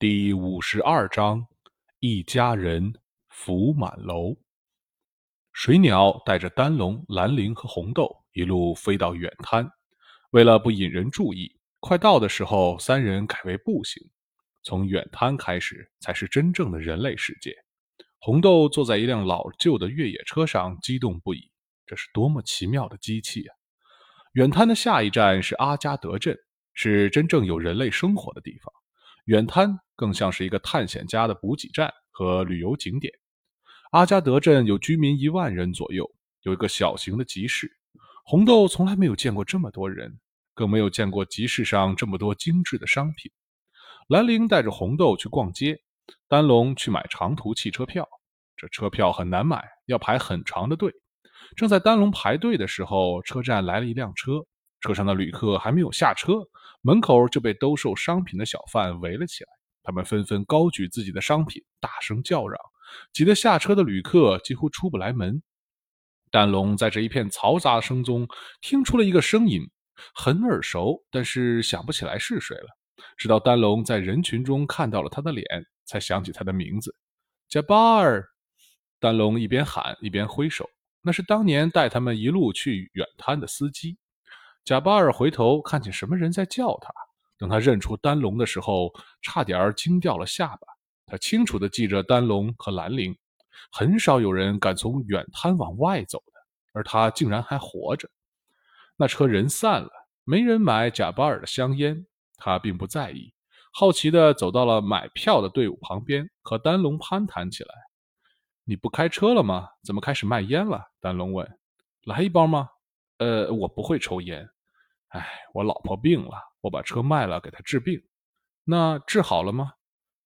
第五十二章，一家人福满楼。水鸟带着丹龙、蓝灵和红豆一路飞到远滩。为了不引人注意，快到的时候，三人改为步行。从远滩开始，才是真正的人类世界。红豆坐在一辆老旧的越野车上，激动不已。这是多么奇妙的机器啊！远滩的下一站是阿加德镇，是真正有人类生活的地方。远滩更像是一个探险家的补给站和旅游景点。阿加德镇有居民一万人左右，有一个小型的集市。红豆从来没有见过这么多人，更没有见过集市上这么多精致的商品。兰陵带着红豆去逛街，丹龙去买长途汽车票。这车票很难买，要排很长的队。正在丹龙排队的时候，车站来了一辆车，车上的旅客还没有下车。门口就被兜售商品的小贩围了起来，他们纷纷高举自己的商品，大声叫嚷，挤得下车的旅客几乎出不来门。丹龙在这一片嘈杂声中听出了一个声音，很耳熟，但是想不起来是谁了。直到丹龙在人群中看到了他的脸，才想起他的名字——贾巴尔。丹龙一边喊一边挥手，那是当年带他们一路去远滩的司机。贾巴尔回头看见什么人在叫他，等他认出丹龙的时候，差点惊掉了下巴。他清楚地记着丹龙和兰陵，很少有人敢从远滩往外走的，而他竟然还活着。那车人散了，没人买贾巴尔的香烟，他并不在意，好奇地走到了买票的队伍旁边，和丹龙攀谈起来。“你不开车了吗？怎么开始卖烟了？”丹龙问。“来一包吗？”“呃，我不会抽烟。”哎，我老婆病了，我把车卖了给他治病。那治好了吗？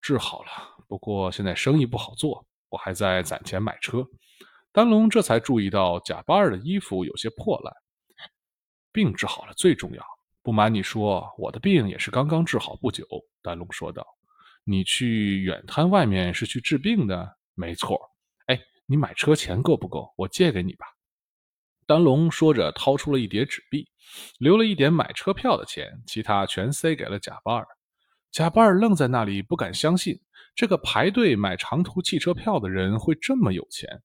治好了，不过现在生意不好做，我还在攒钱买车。丹龙这才注意到贾巴尔的衣服有些破烂。病治好了最重要。不瞒你说，我的病也是刚刚治好不久。丹龙说道：“你去远滩外面是去治病的？没错。哎，你买车钱够不够？我借给你吧。”丹龙说着，掏出了一叠纸币，留了一点买车票的钱，其他全塞给了贾巴尔。贾巴尔愣在那里，不敢相信这个排队买长途汽车票的人会这么有钱。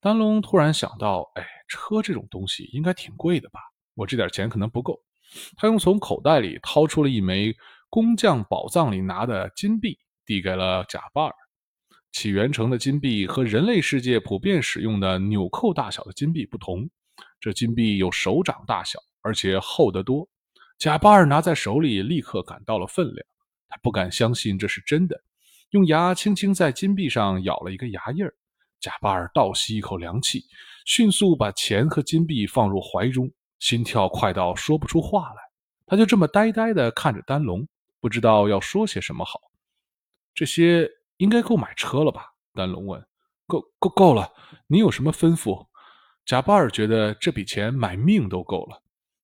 丹龙突然想到：“哎，车这种东西应该挺贵的吧？我这点钱可能不够。”他又从口袋里掏出了一枚工匠宝藏里拿的金币，递给了贾巴尔。起源城的金币和人类世界普遍使用的纽扣大小的金币不同。这金币有手掌大小，而且厚得多。贾巴尔拿在手里，立刻感到了分量。他不敢相信这是真的，用牙轻轻在金币上咬了一个牙印儿。贾巴尔倒吸一口凉气，迅速把钱和金币放入怀中，心跳快到说不出话来。他就这么呆呆地看着丹龙，不知道要说些什么好。这些应该够买车了吧？丹龙问。够够够了。你有什么吩咐？贾巴尔觉得这笔钱买命都够了，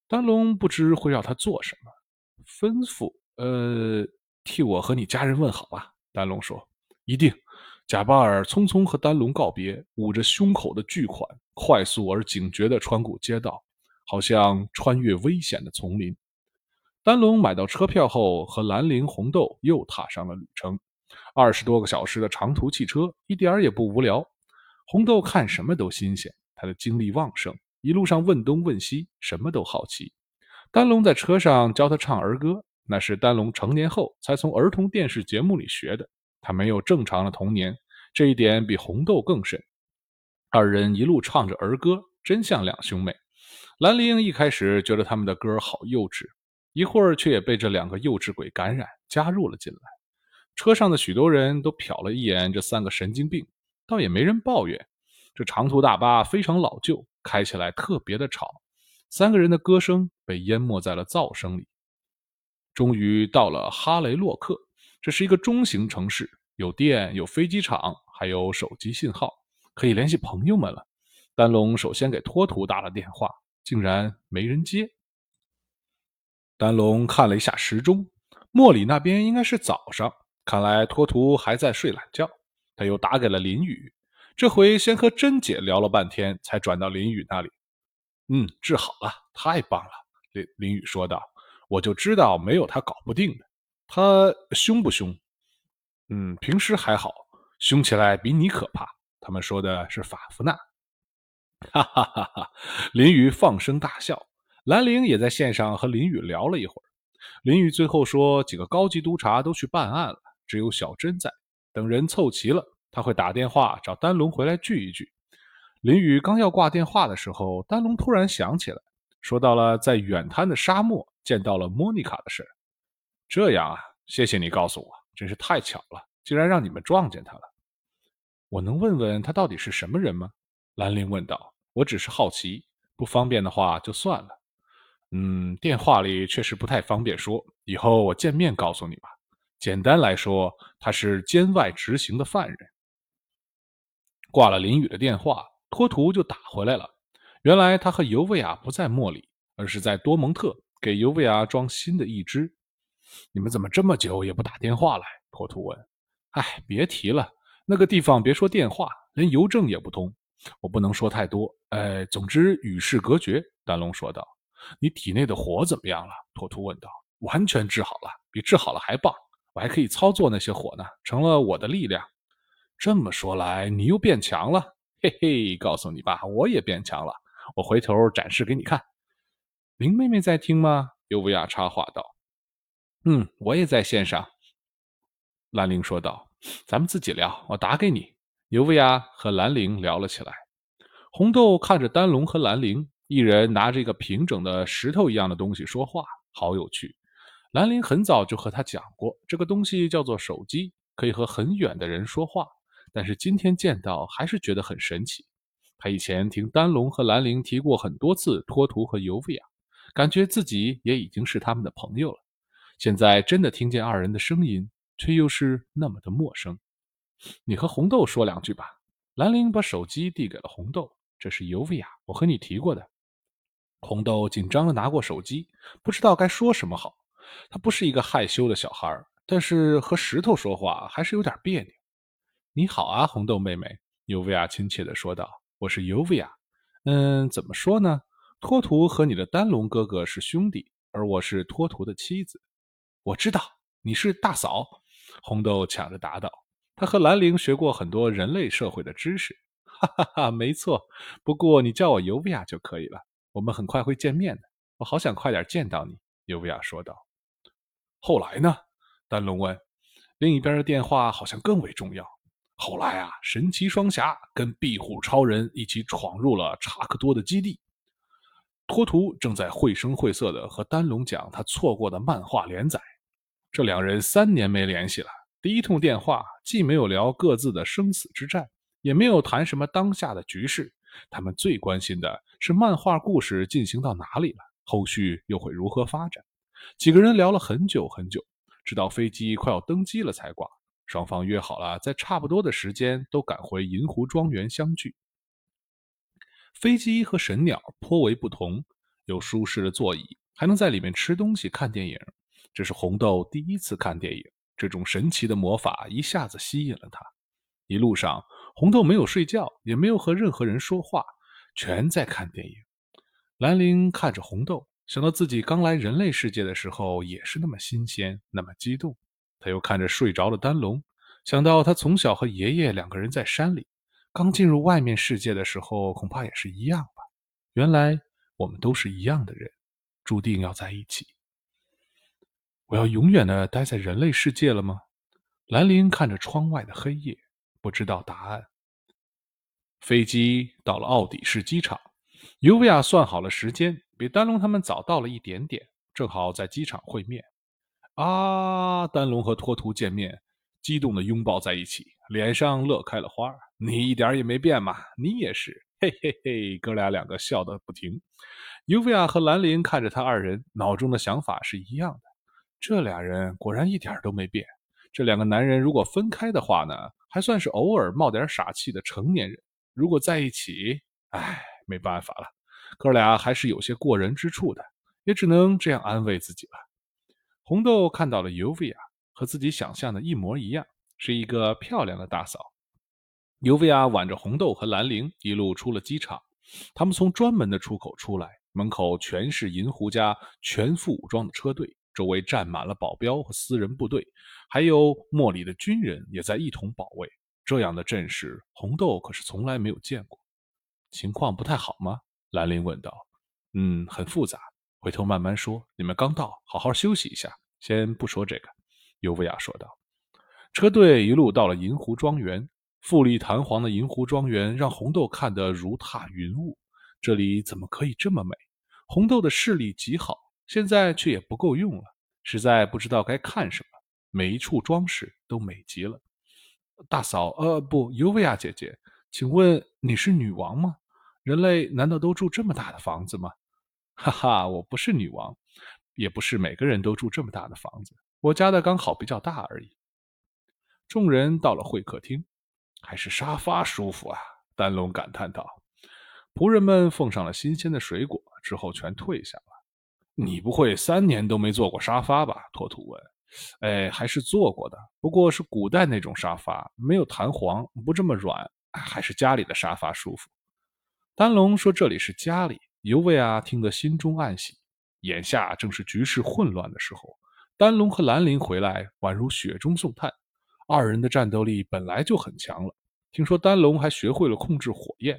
丹龙不知会让他做什么。吩咐，呃，替我和你家人问好吧。丹龙说：“一定。”贾巴尔匆匆和丹龙告别，捂着胸口的巨款，快速而警觉地穿过街道，好像穿越危险的丛林。丹龙买到车票后，和兰陵、红豆又踏上了旅程。二十多个小时的长途汽车，一点也不无聊。红豆看什么都新鲜。他的精力旺盛，一路上问东问西，什么都好奇。丹龙在车上教他唱儿歌，那是丹龙成年后才从儿童电视节目里学的。他没有正常的童年，这一点比红豆更甚。二人一路唱着儿歌，真像两兄妹。兰陵一开始觉得他们的歌好幼稚，一会儿却也被这两个幼稚鬼感染，加入了进来。车上的许多人都瞟了一眼这三个神经病，倒也没人抱怨。这长途大巴非常老旧，开起来特别的吵。三个人的歌声被淹没在了噪声里。终于到了哈雷洛克，这是一个中型城市，有电，有飞机场，还有手机信号，可以联系朋友们了。丹龙首先给托图打了电话，竟然没人接。丹龙看了一下时钟，莫里那边应该是早上，看来托图还在睡懒觉。他又打给了林雨。这回先和甄姐聊了半天，才转到林雨那里。嗯，治好了，太棒了！林林雨说道：“我就知道没有他搞不定的。他凶不凶？嗯，平时还好，凶起来比你可怕。他们说的是法夫纳。哈哈哈哈！林雨放声大笑。兰陵也在线上和林雨聊了一会儿。林雨最后说，几个高级督察都去办案了，只有小珍在。等人凑齐了，他会打电话找丹龙回来聚一聚。林雨刚要挂电话的时候，丹龙突然想起来，说到了在远滩的沙漠见到了莫妮卡的事。这样啊，谢谢你告诉我，真是太巧了，竟然让你们撞见他了。我能问问他到底是什么人吗？兰陵问道。我只是好奇，不方便的话就算了。嗯，电话里确实不太方便说，以后我见面告诉你吧。简单来说，他是监外执行的犯人。挂了林雨的电话，托图就打回来了。原来他和尤维亚不在莫里，而是在多蒙特给尤维亚装新的一只。你们怎么这么久也不打电话来？托图问。哎，别提了，那个地方别说电话，连邮政也不通。我不能说太多。哎，总之与世隔绝。丹龙说道。你体内的火怎么样了？托图问道。完全治好了，比治好了还棒。我还可以操作那些火呢，成了我的力量。这么说来，你又变强了。嘿嘿，告诉你吧，我也变强了。我回头展示给你看。林妹妹在听吗？尤维亚插话道。嗯，我也在线上。兰陵说道。咱们自己聊，我打给你。尤维亚和兰陵聊了起来。红豆看着丹龙和兰陵，一人拿着一个平整的石头一样的东西说话，好有趣。兰陵很早就和他讲过，这个东西叫做手机，可以和很远的人说话。但是今天见到，还是觉得很神奇。他以前听丹龙和兰陵提过很多次托图和尤维亚，感觉自己也已经是他们的朋友了。现在真的听见二人的声音，却又是那么的陌生。你和红豆说两句吧。兰陵把手机递给了红豆，这是尤维亚，我和你提过的。红豆紧张的拿过手机，不知道该说什么好。他不是一个害羞的小孩，但是和石头说话还是有点别扭。你好啊，红豆妹妹，尤维亚亲切地说道：“我是尤维亚。嗯，怎么说呢？托图和你的丹龙哥哥是兄弟，而我是托图的妻子。我知道你是大嫂。”红豆抢着答道：“他和兰陵学过很多人类社会的知识。”哈哈哈，没错。不过你叫我尤维亚就可以了。我们很快会见面的。我好想快点见到你。”尤维亚说道。后来呢？丹龙问。另一边的电话好像更为重要。后来啊，神奇双侠跟壁虎超人一起闯入了查克多的基地。托图正在绘声绘色的和丹龙讲他错过的漫画连载。这两人三年没联系了。第一通电话既没有聊各自的生死之战，也没有谈什么当下的局势。他们最关心的是漫画故事进行到哪里了，后续又会如何发展。几个人聊了很久很久，直到飞机快要登机了才挂。双方约好了，在差不多的时间都赶回银湖庄园相聚。飞机和神鸟颇为不同，有舒适的座椅，还能在里面吃东西、看电影。这是红豆第一次看电影，这种神奇的魔法一下子吸引了他。一路上，红豆没有睡觉，也没有和任何人说话，全在看电影。兰陵看着红豆。想到自己刚来人类世界的时候也是那么新鲜，那么激动，他又看着睡着的丹龙，想到他从小和爷爷两个人在山里，刚进入外面世界的时候恐怕也是一样吧。原来我们都是一样的人，注定要在一起。我要永远的待在人类世界了吗？兰陵看着窗外的黑夜，不知道答案。飞机到了奥底市机场，尤维亚算好了时间。比丹龙他们早到了一点点，正好在机场会面。啊！丹龙和托图见面，激动的拥抱在一起，脸上乐开了花。你一点也没变嘛，你也是，嘿嘿嘿！哥俩两个笑得不停。尤维亚和兰陵看着他二人，脑中的想法是一样的。这俩人果然一点都没变。这两个男人如果分开的话呢，还算是偶尔冒点傻气的成年人；如果在一起，唉，没办法了。哥俩还是有些过人之处的，也只能这样安慰自己了。红豆看到了尤维亚，和自己想象的一模一样，是一个漂亮的大嫂。尤维亚挽着红豆和兰陵，一路出了机场。他们从专门的出口出来，门口全是银狐家全副武装的车队，周围站满了保镖和私人部队，还有莫里的军人也在一同保卫。这样的阵势，红豆可是从来没有见过。情况不太好吗？兰陵问道。嗯，很复杂，回头慢慢说。你们刚到，好好休息一下，先不说这个。尤维亚说道。车队一路到了银湖庄园，富丽堂皇的银湖庄园让红豆看得如踏云雾。这里怎么可以这么美？红豆的视力极好，现在却也不够用了，实在不知道该看什么。每一处装饰都美极了。大嫂，呃，不，尤维亚姐姐，请问你是女王吗？人类难道都住这么大的房子吗？哈哈，我不是女王，也不是每个人都住这么大的房子，我家的刚好比较大而已。众人到了会客厅，还是沙发舒服啊！丹龙感叹道。仆人们奉上了新鲜的水果之后，全退下了。你不会三年都没坐过沙发吧？托图问。哎，还是坐过的，不过是古代那种沙发，没有弹簧，不这么软，还是家里的沙发舒服。丹龙说：“这里是家里。”尤维亚听得心中暗喜。眼下正是局势混乱的时候，丹龙和兰陵回来，宛如雪中送炭。二人的战斗力本来就很强了，听说丹龙还学会了控制火焰，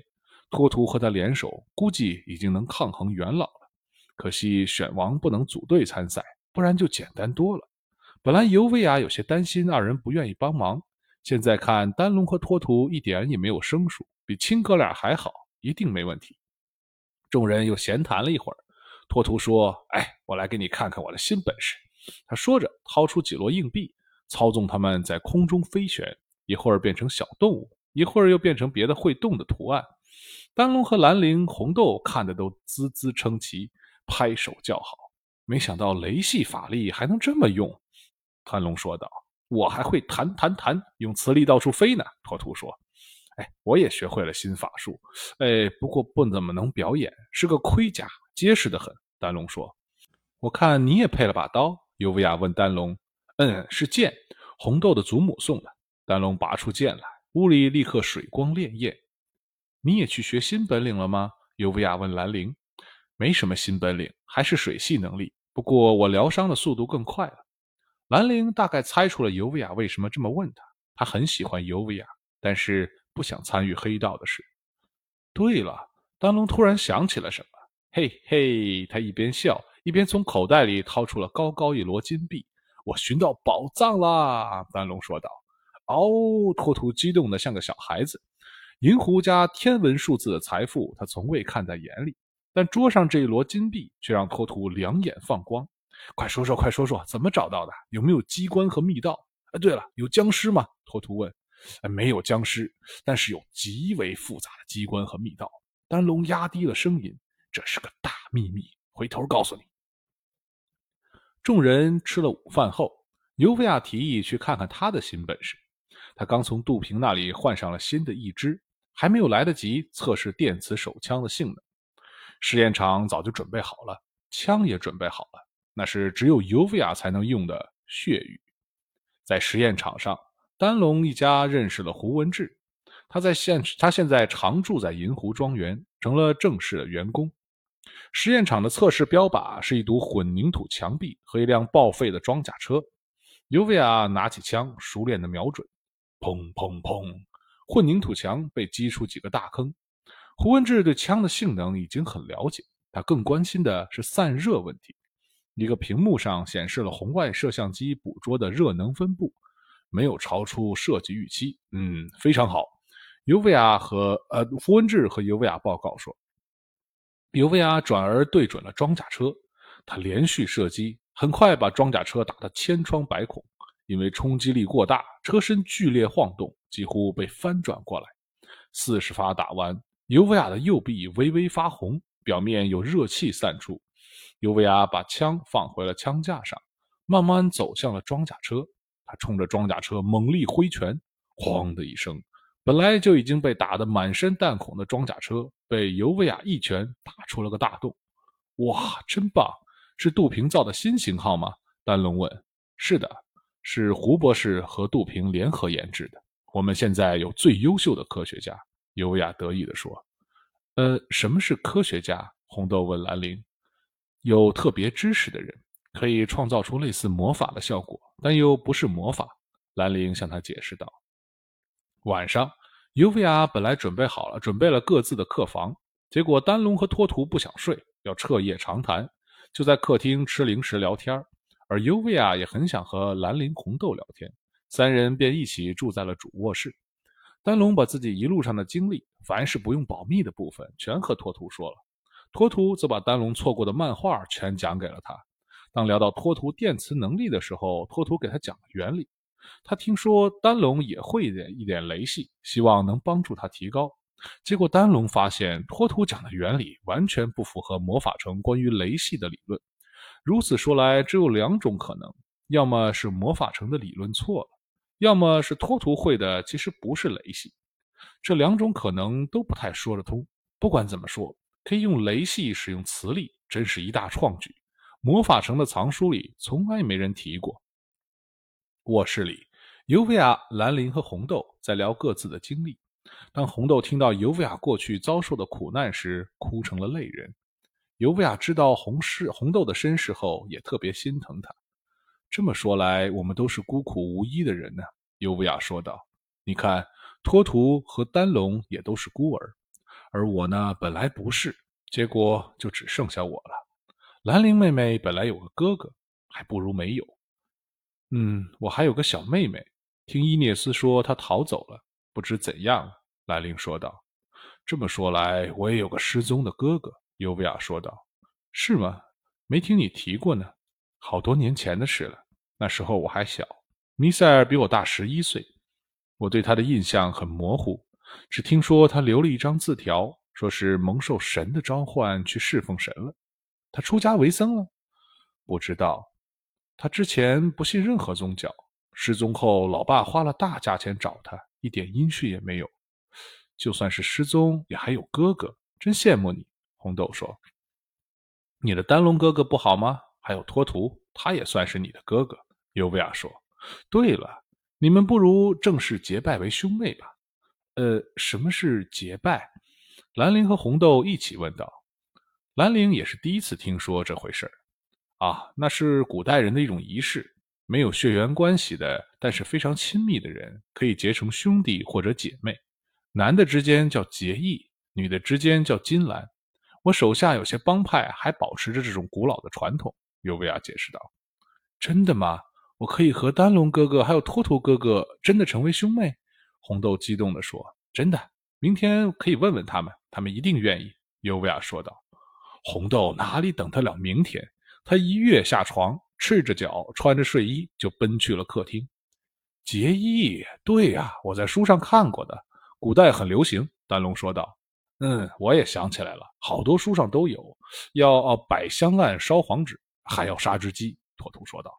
托图和他联手，估计已经能抗衡元老了。可惜选王不能组队参赛，不然就简单多了。本来尤维亚有些担心二人不愿意帮忙，现在看丹龙和托图一点也没有生疏，比亲哥俩还好，一定没问题。众人又闲谈了一会儿，托图说：“哎，我来给你看看我的新本事。”他说着，掏出几摞硬币。操纵它们在空中飞旋，一会儿变成小动物，一会儿又变成别的会动的图案。丹龙和兰陵、红豆看的都滋滋称奇，拍手叫好。没想到雷系法力还能这么用，丹龙说道：“我还会弹弹弹，用磁力到处飞呢。”托图说：“哎，我也学会了新法术，哎，不过不怎么能表演，是个盔甲，结实的很。”丹龙说：“我看你也配了把刀。”尤维亚问丹龙。嗯，是剑，红豆的祖母送的。丹龙拔出剑来，屋里立刻水光潋滟。你也去学新本领了吗？尤维亚问兰陵。没什么新本领，还是水系能力。不过我疗伤的速度更快了。兰陵大概猜出了尤维亚为什么这么问他。他很喜欢尤维亚，但是不想参与黑道的事。对了，丹龙突然想起了什么。嘿嘿，他一边笑，一边从口袋里掏出了高高一摞金币。我寻到宝藏啦！丹龙说道。哦，托图激动的像个小孩子。银狐家天文数字的财富，他从未看在眼里。但桌上这一摞金币却让托图两眼放光。快说说，快说说，怎么找到的？有没有机关和密道？哎，对了，有僵尸吗？托图问。没有僵尸，但是有极为复杂的机关和密道。丹龙压低了声音：“这是个大秘密，回头告诉你。”众人吃了午饭后，尤维亚提议去看看他的新本事。他刚从杜平那里换上了新的一支，还没有来得及测试电磁手枪的性能。实验场早就准备好了，枪也准备好了，那是只有尤维亚才能用的血雨。在实验场上，丹龙一家认识了胡文志，他在现他现在常住在银湖庄园，成了正式的员工。实验场的测试标靶是一堵混凝土墙壁和一辆报废的装甲车。尤维亚拿起枪，熟练的瞄准，砰砰砰！混凝土墙被击出几个大坑。胡文志对枪的性能已经很了解，他更关心的是散热问题。一个屏幕上显示了红外摄像机捕捉的热能分布，没有超出设计预期。嗯，非常好。尤维亚和呃胡文志和尤维亚报告说。尤维亚转而对准了装甲车，他连续射击，很快把装甲车打得千疮百孔。因为冲击力过大，车身剧烈晃动，几乎被翻转过来。四十发打完，尤维亚的右臂微微发红，表面有热气散出。尤维亚把枪放回了枪架上，慢慢走向了装甲车。他冲着装甲车猛力挥拳，哐的一声。本来就已经被打得满身弹孔的装甲车，被尤维亚一拳打出了个大洞。哇，真棒！是杜平造的新型号吗？丹龙问。是的，是胡博士和杜平联合研制的。我们现在有最优秀的科学家。尤维亚得意地说。呃，什么是科学家？红豆问兰陵。有特别知识的人，可以创造出类似魔法的效果，但又不是魔法。兰陵向他解释道。晚上，尤维亚本来准备好了，准备了各自的客房，结果丹龙和托图不想睡，要彻夜长谈，就在客厅吃零食聊天而尤维娅也很想和兰陵、红豆聊天，三人便一起住在了主卧室。丹龙把自己一路上的经历，凡是不用保密的部分，全和托图说了。托图则把丹龙错过的漫画全讲给了他。当聊到托图电磁能力的时候，托图给他讲了原理。他听说丹龙也会一点一点雷系，希望能帮助他提高。结果丹龙发现托图讲的原理完全不符合魔法城关于雷系的理论。如此说来，只有两种可能：要么是魔法城的理论错了，要么是托图会的其实不是雷系。这两种可能都不太说得通。不管怎么说，可以用雷系使用磁力，真是一大创举。魔法城的藏书里从来没人提过。卧室里，尤维亚、兰陵和红豆在聊各自的经历。当红豆听到尤维亚过去遭受的苦难时，哭成了泪人。尤维亚知道红世红豆的身世后，也特别心疼他。这么说来，我们都是孤苦无依的人呢。尤维亚说道：“你看，托图和丹龙也都是孤儿，而我呢，本来不是，结果就只剩下我了。兰陵妹妹本来有个哥哥，还不如没有。”嗯，我还有个小妹妹，听伊涅斯说她逃走了，不知怎样。兰陵说道。这么说来，我也有个失踪的哥哥。尤维亚说道。是吗？没听你提过呢。好多年前的事了，那时候我还小。米塞尔比我大十一岁，我对他的印象很模糊，只听说他留了一张字条，说是蒙受神的召唤去侍奉神了。他出家为僧了？不知道。他之前不信任何宗教，失踪后，老爸花了大价钱找他，一点音讯也没有。就算是失踪，也还有哥哥，真羡慕你。红豆说：“你的丹龙哥哥不好吗？还有托图，他也算是你的哥哥。”尤维亚说：“对了，你们不如正式结拜为兄妹吧？”呃，什么是结拜？兰陵和红豆一起问道。兰陵也是第一次听说这回事儿。啊，那是古代人的一种仪式，没有血缘关系的，但是非常亲密的人，可以结成兄弟或者姐妹。男的之间叫结义，女的之间叫金兰。我手下有些帮派还保持着这种古老的传统。尤维亚解释道：“真的吗？我可以和丹龙哥哥还有托托哥哥真的成为兄妹？”红豆激动地说：“真的，明天可以问问他们，他们一定愿意。”尤维亚说道。红豆哪里等得了明天？他一跃下床，赤着脚，穿着睡衣就奔去了客厅。结义，对呀，我在书上看过的，古代很流行。丹龙说道：“嗯，我也想起来了，好多书上都有。要摆香案、烧黄纸，还要杀只鸡。”托图说道。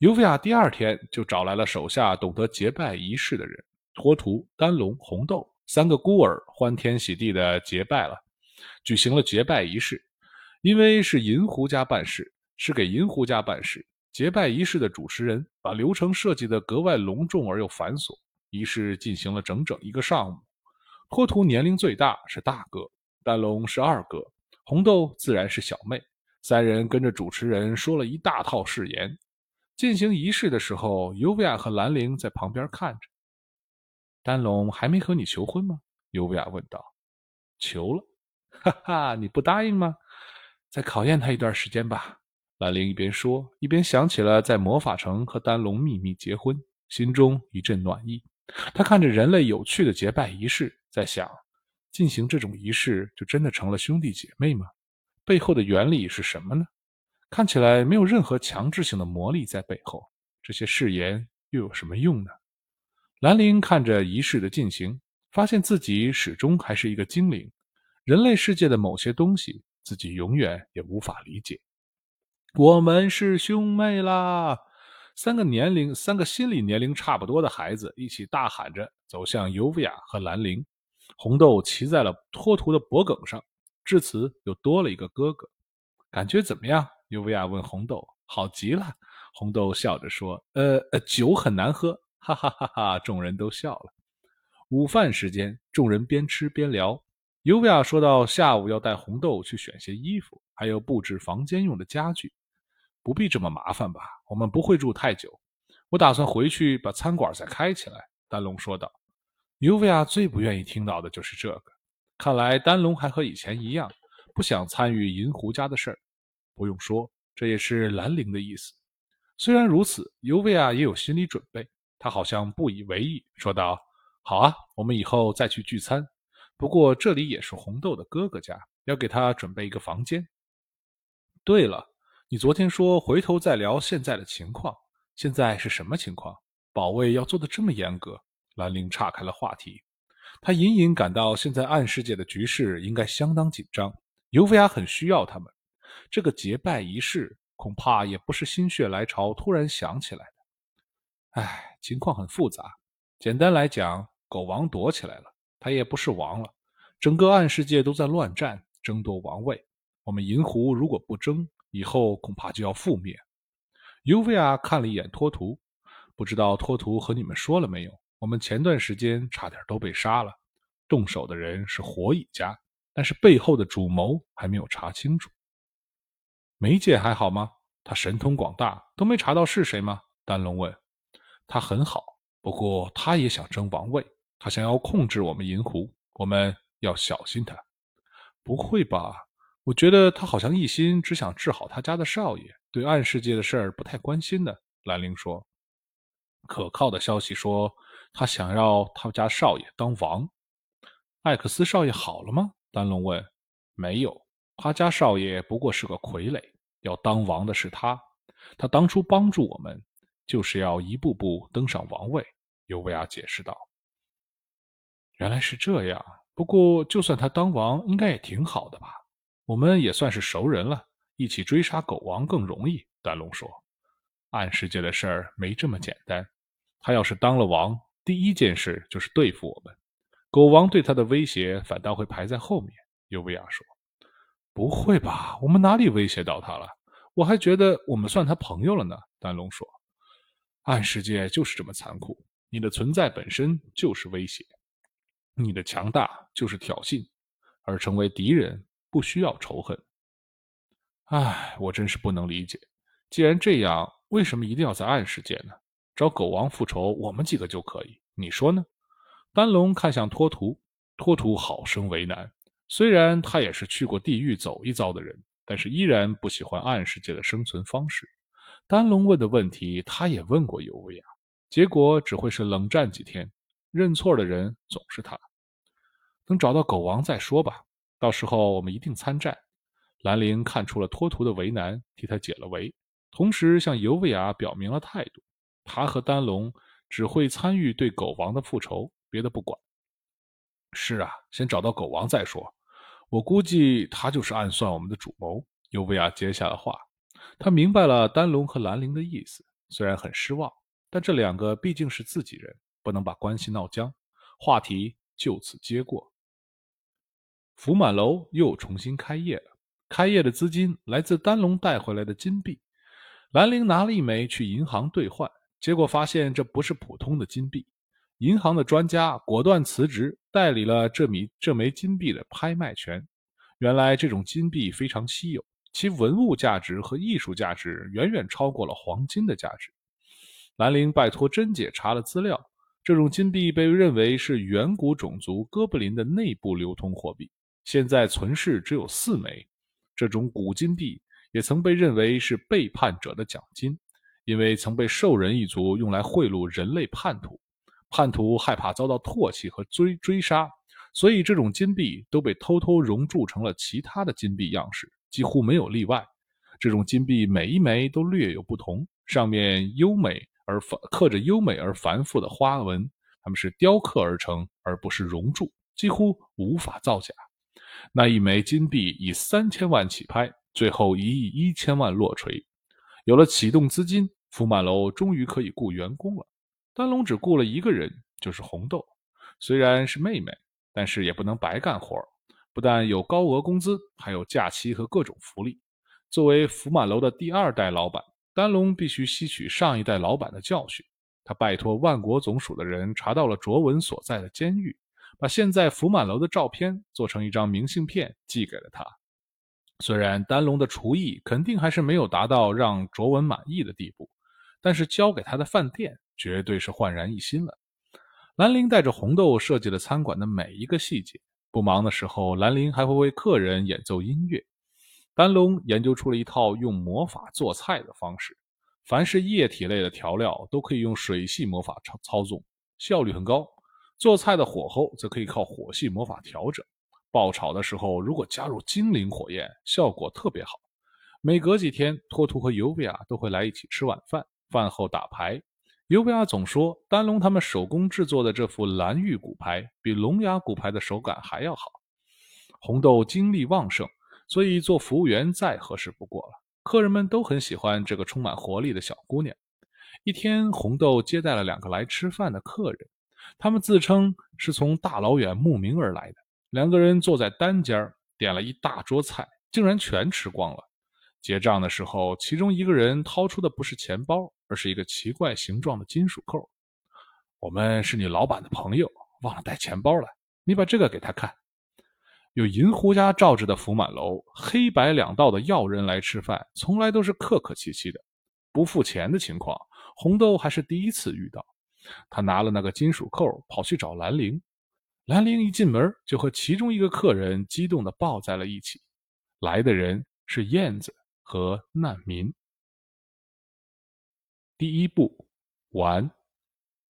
尤菲亚第二天就找来了手下懂得结拜仪式的人，托图、丹龙、红豆三个孤儿，欢天喜地的结拜了，举行了结拜仪式。因为是银狐家办事，是给银狐家办事。结拜仪式的主持人把流程设计的格外隆重而又繁琐。仪式进行了整整一个上午。托图年龄最大，是大哥；丹龙是二哥；红豆自然是小妹。三人跟着主持人说了一大套誓言。进行仪式的时候，尤维亚和兰陵在旁边看着。丹龙还没和你求婚吗？尤维亚问道。求了，哈哈，你不答应吗？再考验他一段时间吧。兰陵一边说，一边想起了在魔法城和丹龙秘密结婚，心中一阵暖意。他看着人类有趣的结拜仪式，在想：进行这种仪式，就真的成了兄弟姐妹吗？背后的原理是什么呢？看起来没有任何强制性的魔力在背后，这些誓言又有什么用呢？兰陵看着仪式的进行，发现自己始终还是一个精灵，人类世界的某些东西。自己永远也无法理解。我们是兄妹啦！三个年龄、三个心理年龄差不多的孩子一起大喊着走向尤维亚和兰陵。红豆骑在了托图的脖颈上，至此又多了一个哥哥。感觉怎么样？尤维亚问红豆。好极了，红豆笑着说：“呃呃，酒很难喝。”哈哈哈哈！众人都笑了。午饭时间，众人边吃边聊。尤维亚说到：“下午要带红豆去选些衣服，还有布置房间用的家具。”不必这么麻烦吧？我们不会住太久。我打算回去把餐馆再开起来。”丹龙说道。尤维亚最不愿意听到的就是这个。看来丹龙还和以前一样，不想参与银狐家的事儿。不用说，这也是兰陵的意思。虽然如此，尤维亚也有心理准备。他好像不以为意，说道：“好啊，我们以后再去聚餐。不过这里也是红豆的哥哥家，要给他准备一个房间。对了，你昨天说回头再聊现在的情况，现在是什么情况？保卫要做的这么严格？”兰陵岔开了话题。他隐隐感到现在暗世界的局势应该相当紧张，尤维亚很需要他们。这个结拜仪式恐怕也不是心血来潮突然想起来的。唉，情况很复杂。简单来讲，狗王躲起来了，他也不是王了。整个暗世界都在乱战，争夺王位。我们银狐如果不争，以后恐怕就要覆灭。尤维亚看了一眼托图，不知道托图和你们说了没有？我们前段时间差点都被杀了，动手的人是火蚁家，但是背后的主谋还没有查清楚。梅姐还好吗？她神通广大，都没查到是谁吗？丹龙问。他很好，不过他也想争王位，他想要控制我们银狐，我们要小心他。不会吧？我觉得他好像一心只想治好他家的少爷，对暗世界的事儿不太关心呢。兰陵说。可靠的消息说。他想要他家少爷当王，艾克斯少爷好了吗？丹龙问。没有，他家少爷不过是个傀儡，要当王的是他。他当初帮助我们，就是要一步步登上王位。尤维亚解释道。原来是这样。不过，就算他当王，应该也挺好的吧？我们也算是熟人了，一起追杀狗王更容易。丹龙说。暗世界的事儿没这么简单。他要是当了王，第一件事就是对付我们，狗王对他的威胁反倒会排在后面。尤维亚说：“不会吧？我们哪里威胁到他了？我还觉得我们算他朋友了呢。”丹龙说：“暗世界就是这么残酷，你的存在本身就是威胁，你的强大就是挑衅，而成为敌人不需要仇恨。”唉，我真是不能理解，既然这样，为什么一定要在暗世界呢？找狗王复仇，我们几个就可以，你说呢？丹龙看向托图，托图好生为难。虽然他也是去过地狱走一遭的人，但是依然不喜欢暗世界的生存方式。丹龙问的问题，他也问过尤维亚，结果只会是冷战几天。认错的人总是他。等找到狗王再说吧，到时候我们一定参战。兰陵看出了托图的为难，替他解了围，同时向尤维亚表明了态度。他和丹龙只会参与对狗王的复仇，别的不管。是啊，先找到狗王再说。我估计他就是暗算我们的主谋。尤维亚接下了话，他明白了丹龙和兰陵的意思，虽然很失望，但这两个毕竟是自己人，不能把关系闹僵。话题就此接过。福满楼又重新开业了，开业的资金来自丹龙带回来的金币。兰陵拿了一枚去银行兑换。结果发现这不是普通的金币，银行的专家果断辞职，代理了这米这枚金币的拍卖权。原来这种金币非常稀有，其文物价值和艺术价值远远超过了黄金的价值。兰陵拜托甄姐查了资料，这种金币被认为是远古种族哥布林的内部流通货币，现在存世只有四枚。这种古金币也曾被认为是背叛者的奖金。因为曾被兽人一族用来贿赂人类叛徒，叛徒害怕遭到唾弃和追追杀，所以这种金币都被偷偷熔铸成了其他的金币样式，几乎没有例外。这种金币每一枚都略有不同，上面优美而繁刻着优美而繁复的花纹，它们是雕刻而成，而不是熔铸，几乎无法造假。那一枚金币以三千万起拍，最后一亿一千万落锤，有了启动资金。福满楼终于可以雇员工了，丹龙只雇了一个人，就是红豆。虽然是妹妹，但是也不能白干活不但有高额工资，还有假期和各种福利。作为福满楼的第二代老板，丹龙必须吸取上一代老板的教训。他拜托万国总署的人查到了卓文所在的监狱，把现在福满楼的照片做成一张明信片寄给了他。虽然丹龙的厨艺肯定还是没有达到让卓文满意的地步，但是交给他的饭店绝对是焕然一新了。兰陵带着红豆设计了餐馆的每一个细节。不忙的时候，兰陵还会为客人演奏音乐。丹龙研究出了一套用魔法做菜的方式，凡是液体类的调料都可以用水系魔法操操纵，效率很高。做菜的火候则可以靠火系魔法调整。爆炒的时候，如果加入精灵火焰，效果特别好。每隔几天，托图和尤维亚都会来一起吃晚饭，饭后打牌。尤维亚总说，丹龙他们手工制作的这副蓝玉骨牌比龙牙骨牌的手感还要好。红豆精力旺盛，所以做服务员再合适不过了。客人们都很喜欢这个充满活力的小姑娘。一天，红豆接待了两个来吃饭的客人，他们自称是从大老远慕名而来的。两个人坐在单间点了一大桌菜，竟然全吃光了。结账的时候，其中一个人掏出的不是钱包，而是一个奇怪形状的金属扣。我们是你老板的朋友，忘了带钱包了。你把这个给他看。有银狐家罩着的福满楼，黑白两道的要人来吃饭，从来都是客客气气的。不付钱的情况，红豆还是第一次遇到。他拿了那个金属扣，跑去找兰陵。兰陵一进门，就和其中一个客人激动地抱在了一起。来的人是燕子。和难民。第一步，完。